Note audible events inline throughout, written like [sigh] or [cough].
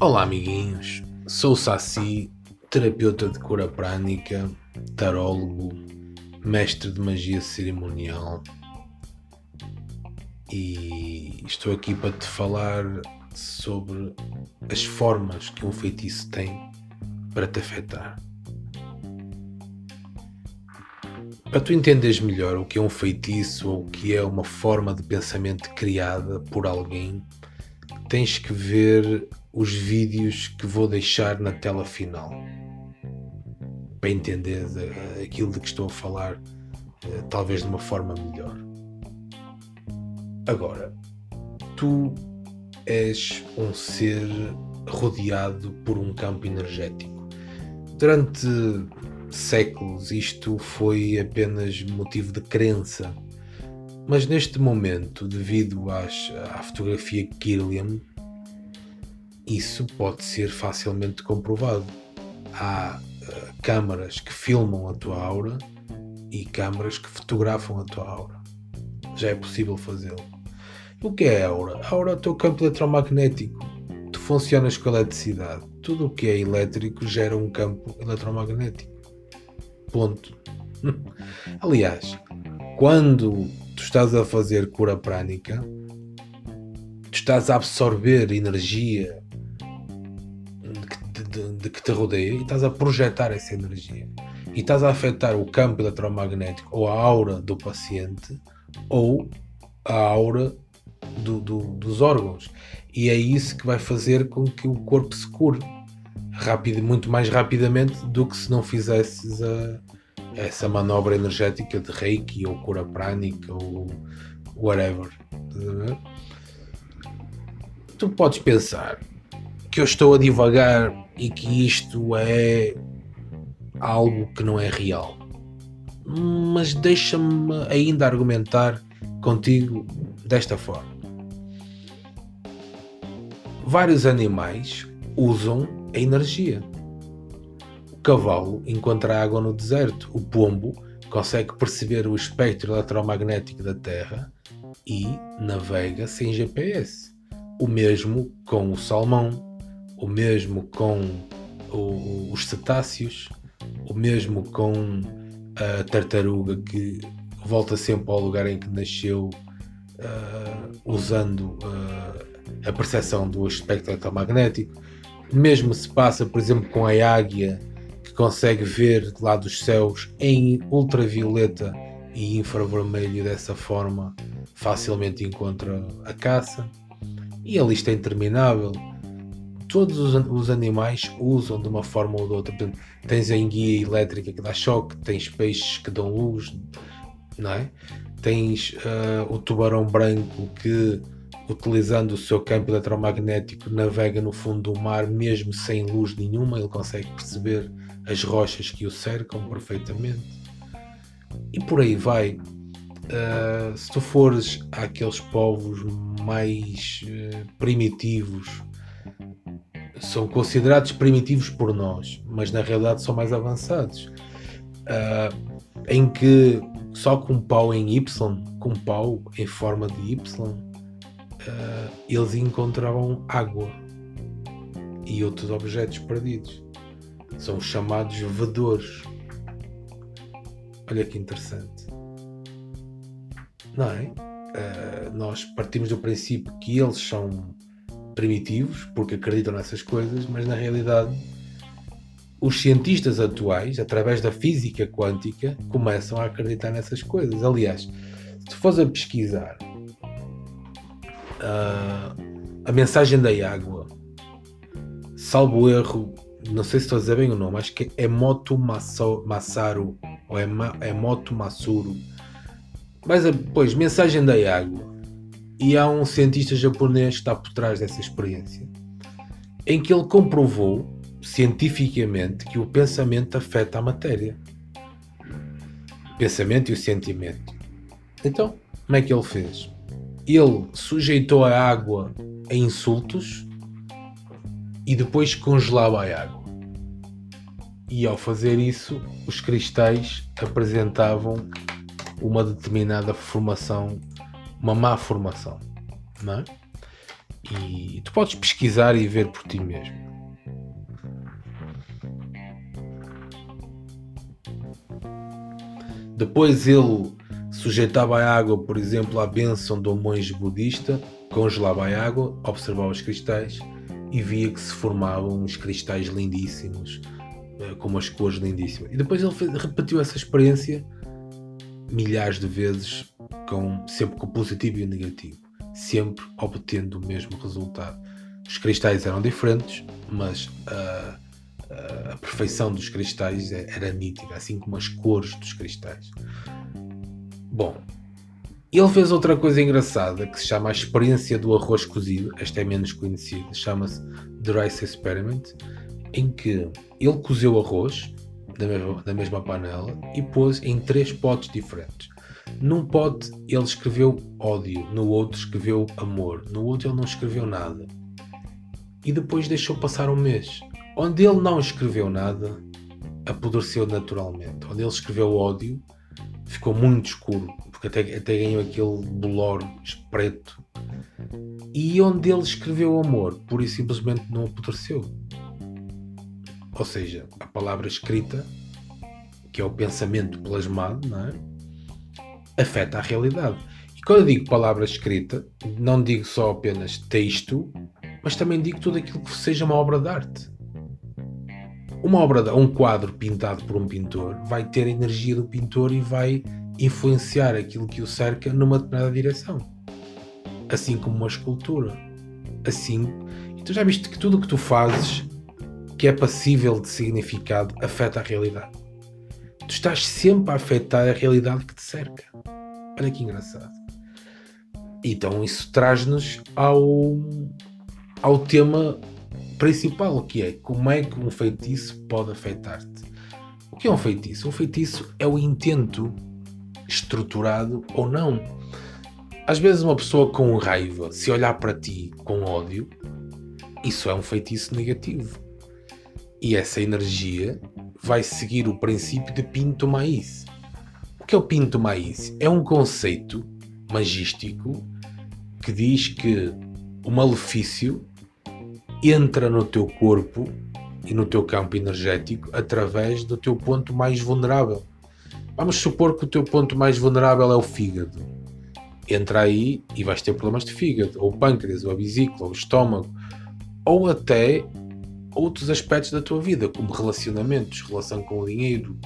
Olá, amiguinhos. Sou o Saci, terapeuta de cura prânica, tarólogo, mestre de magia cerimonial e estou aqui para te falar sobre as formas que um feitiço tem para te afetar. Para tu entenderes melhor o que é um feitiço ou o que é uma forma de pensamento criada por alguém, tens que ver os vídeos que vou deixar na tela final. Para entenderes eh, aquilo de que estou a falar, eh, talvez de uma forma melhor. Agora, tu és um ser rodeado por um campo energético. Durante séculos isto foi apenas motivo de crença. Mas neste momento, devido às, à fotografia Kirlian, isso pode ser facilmente comprovado. Há uh, câmaras que filmam a tua aura e câmaras que fotografam a tua aura. Já é possível fazê-lo. O que é a aura? A aura é o teu campo eletromagnético. Tu funcionas com eletricidade. Tudo o que é elétrico gera um campo eletromagnético. Ponto. [laughs] Aliás, quando tu estás a fazer cura prânica, tu estás a absorver energia de, de que te rodeia e estás a projetar essa energia. E estás a afetar o campo eletromagnético ou a aura do paciente ou a aura do, do, dos órgãos. E é isso que vai fazer com que o corpo se cure rápido, muito mais rapidamente do que se não fizesses a, essa manobra energética de Reiki ou cura prânica ou whatever. Tu podes pensar que eu estou a divagar e que isto é algo que não é real. Mas deixa-me ainda argumentar contigo desta forma. Vários animais usam a energia. O cavalo encontra água no deserto. O pombo consegue perceber o espectro eletromagnético da Terra e navega sem GPS. O mesmo com o salmão, o mesmo com o, os cetáceos, o mesmo com a tartaruga que volta sempre ao lugar em que nasceu uh, usando uh, a percepção do espectro eletromagnético mesmo se passa, por exemplo, com a águia, que consegue ver lá dos céus em ultravioleta e infravermelho, dessa forma facilmente encontra a caça. E a lista é interminável. Todos os, os animais usam de uma forma ou de outra. Portanto, tens a enguia elétrica que dá choque, tens peixes que dão luz, não é? Tens uh, o tubarão branco que utilizando o seu campo eletromagnético, navega no fundo do mar, mesmo sem luz nenhuma, ele consegue perceber as rochas que o cercam perfeitamente. E por aí vai. Uh, se tu fores àqueles povos mais uh, primitivos, são considerados primitivos por nós, mas na realidade são mais avançados. Uh, em que só com pau em Y, com pau em forma de Y, uh, eles encontravam água e outros objetos perdidos. São chamados vedores. Olha que interessante. Não é? Uh, nós partimos do princípio que eles são primitivos porque acreditam nessas coisas, mas na realidade os cientistas atuais, através da física quântica, começam a acreditar nessas coisas. Aliás, se fores a pesquisar uh, a mensagem da água. Salvo erro, não sei se estou a dizer bem o nome, acho que é Moto Masaru ou é, é Moto Masuru. Mas depois, mensagem da água. E há um cientista japonês que está por trás dessa experiência, em que ele comprovou cientificamente que o pensamento afeta a matéria. Pensamento e o sentimento. Então, como é que ele fez? ele sujeitou a água a insultos e depois congelava a água. E ao fazer isso, os cristais apresentavam uma determinada formação, uma má formação. Não é? E tu podes pesquisar e ver por ti mesmo. Depois ele sujeitava a água, por exemplo, à bênção um monge budista, congelava a água, observava os cristais e via que se formavam uns cristais lindíssimos, eh, com umas cores lindíssimas. E depois ele repetiu essa experiência milhares de vezes, com, sempre com positivo e negativo, sempre obtendo o mesmo resultado. Os cristais eram diferentes, mas a, a, a perfeição dos cristais é, era nítida, assim como as cores dos cristais. Bom, ele fez outra coisa engraçada que se chama a experiência do arroz cozido. Esta é menos conhecida, chama-se The Rice Experiment, em que ele cozeu arroz na mesma, na mesma panela e pôs em três potes diferentes. Num pote ele escreveu ódio, no outro escreveu amor, no outro ele não escreveu nada. E depois deixou passar um mês. Onde ele não escreveu nada, apodreceu naturalmente. Onde ele escreveu ódio, ficou muito escuro, porque até, até ganhou aquele bolor preto. E onde ele escreveu amor, pura e simplesmente não apodreceu. Ou seja, a palavra escrita, que é o pensamento plasmado, não é? Afeta a realidade. E quando eu digo palavra escrita, não digo só apenas texto, mas também digo tudo aquilo que seja uma obra de arte. Uma obra de, um quadro pintado por um pintor vai ter a energia do pintor e vai influenciar aquilo que o cerca numa determinada direção. Assim como uma escultura. Assim, tu já viste que tudo o que tu fazes que é passível de significado afeta a realidade. Tu estás sempre a afetar a realidade que te cerca. Olha que engraçado. Então isso traz-nos ao, ao tema principal, que é como é que um feitiço pode afetar-te. O que é um feitiço? Um feitiço é o intento estruturado ou não. Às vezes uma pessoa com raiva, se olhar para ti com ódio, isso é um feitiço negativo. E essa energia vai seguir o princípio de Pinto Maíz que é o Pinto Maíz? É um conceito magístico que diz que o malefício entra no teu corpo e no teu campo energético através do teu ponto mais vulnerável. Vamos supor que o teu ponto mais vulnerável é o fígado. Entra aí e vais ter problemas de fígado, ou pâncreas, ou a vesícula, ou o estômago, ou até outros aspectos da tua vida, como relacionamentos, relação com o dinheiro,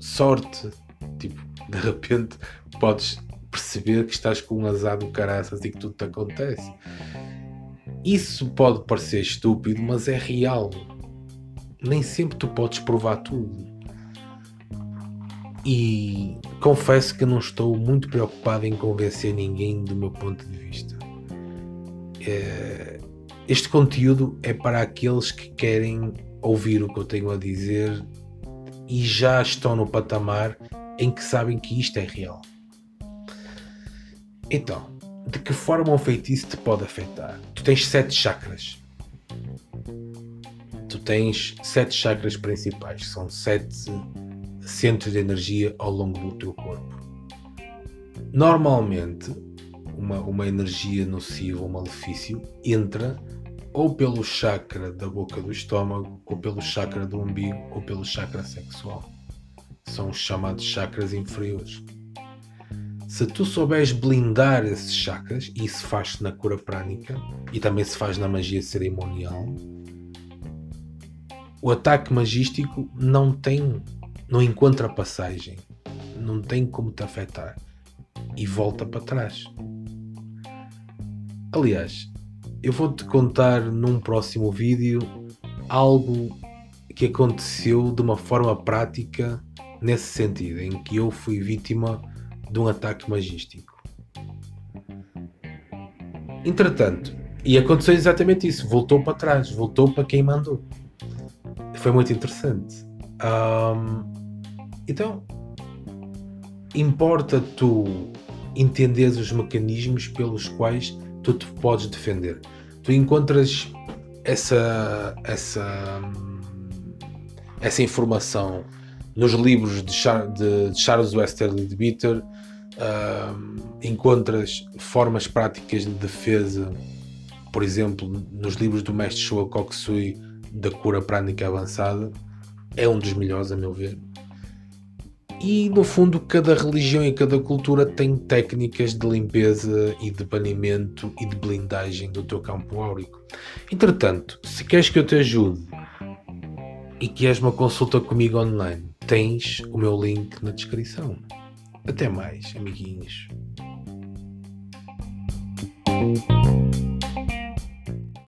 sorte. Tipo, de repente podes perceber que estás com um azar do caraças e que tudo te acontece. Isso pode parecer estúpido, mas é real. Nem sempre tu podes provar tudo. E confesso que não estou muito preocupado em convencer ninguém do meu ponto de vista. É... Este conteúdo é para aqueles que querem ouvir o que eu tenho a dizer e já estão no patamar em que sabem que isto é real. Então, de que forma um feitiço te pode afetar? Tu tens sete chakras. Tu tens sete chakras principais, são sete centros de energia ao longo do teu corpo. Normalmente, uma, uma energia nociva, um malefício, entra ou pelo chakra da boca do estômago, ou pelo chakra do umbigo, ou pelo chakra sexual. São os chamados chakras inferiores. Se tu souberes blindar esses chakras, e isso faz-se na cura prânica e também se faz na magia cerimonial, o ataque magístico não tem, não encontra passagem, não tem como te afetar e volta para trás. Aliás, eu vou-te contar num próximo vídeo algo que aconteceu de uma forma prática nesse sentido, em que eu fui vítima de um ataque magístico. Entretanto, e aconteceu exatamente isso, voltou para trás, voltou para quem mandou. Foi muito interessante. Um, então, importa tu entenderes os mecanismos pelos quais tu te podes defender. Tu encontras essa, essa, essa informação nos livros de, Char de Charles Westerly de Bitter, uh, encontras formas práticas de defesa, por exemplo, nos livros do mestre Shoa Kokusui da cura prânica avançada, é um dos melhores, a meu ver. E no fundo, cada religião e cada cultura tem técnicas de limpeza e de banimento e de blindagem do teu campo áurico. Entretanto, se queres que eu te ajude e queres uma consulta comigo online, tens o meu link na descrição. Até mais, amiguinhos.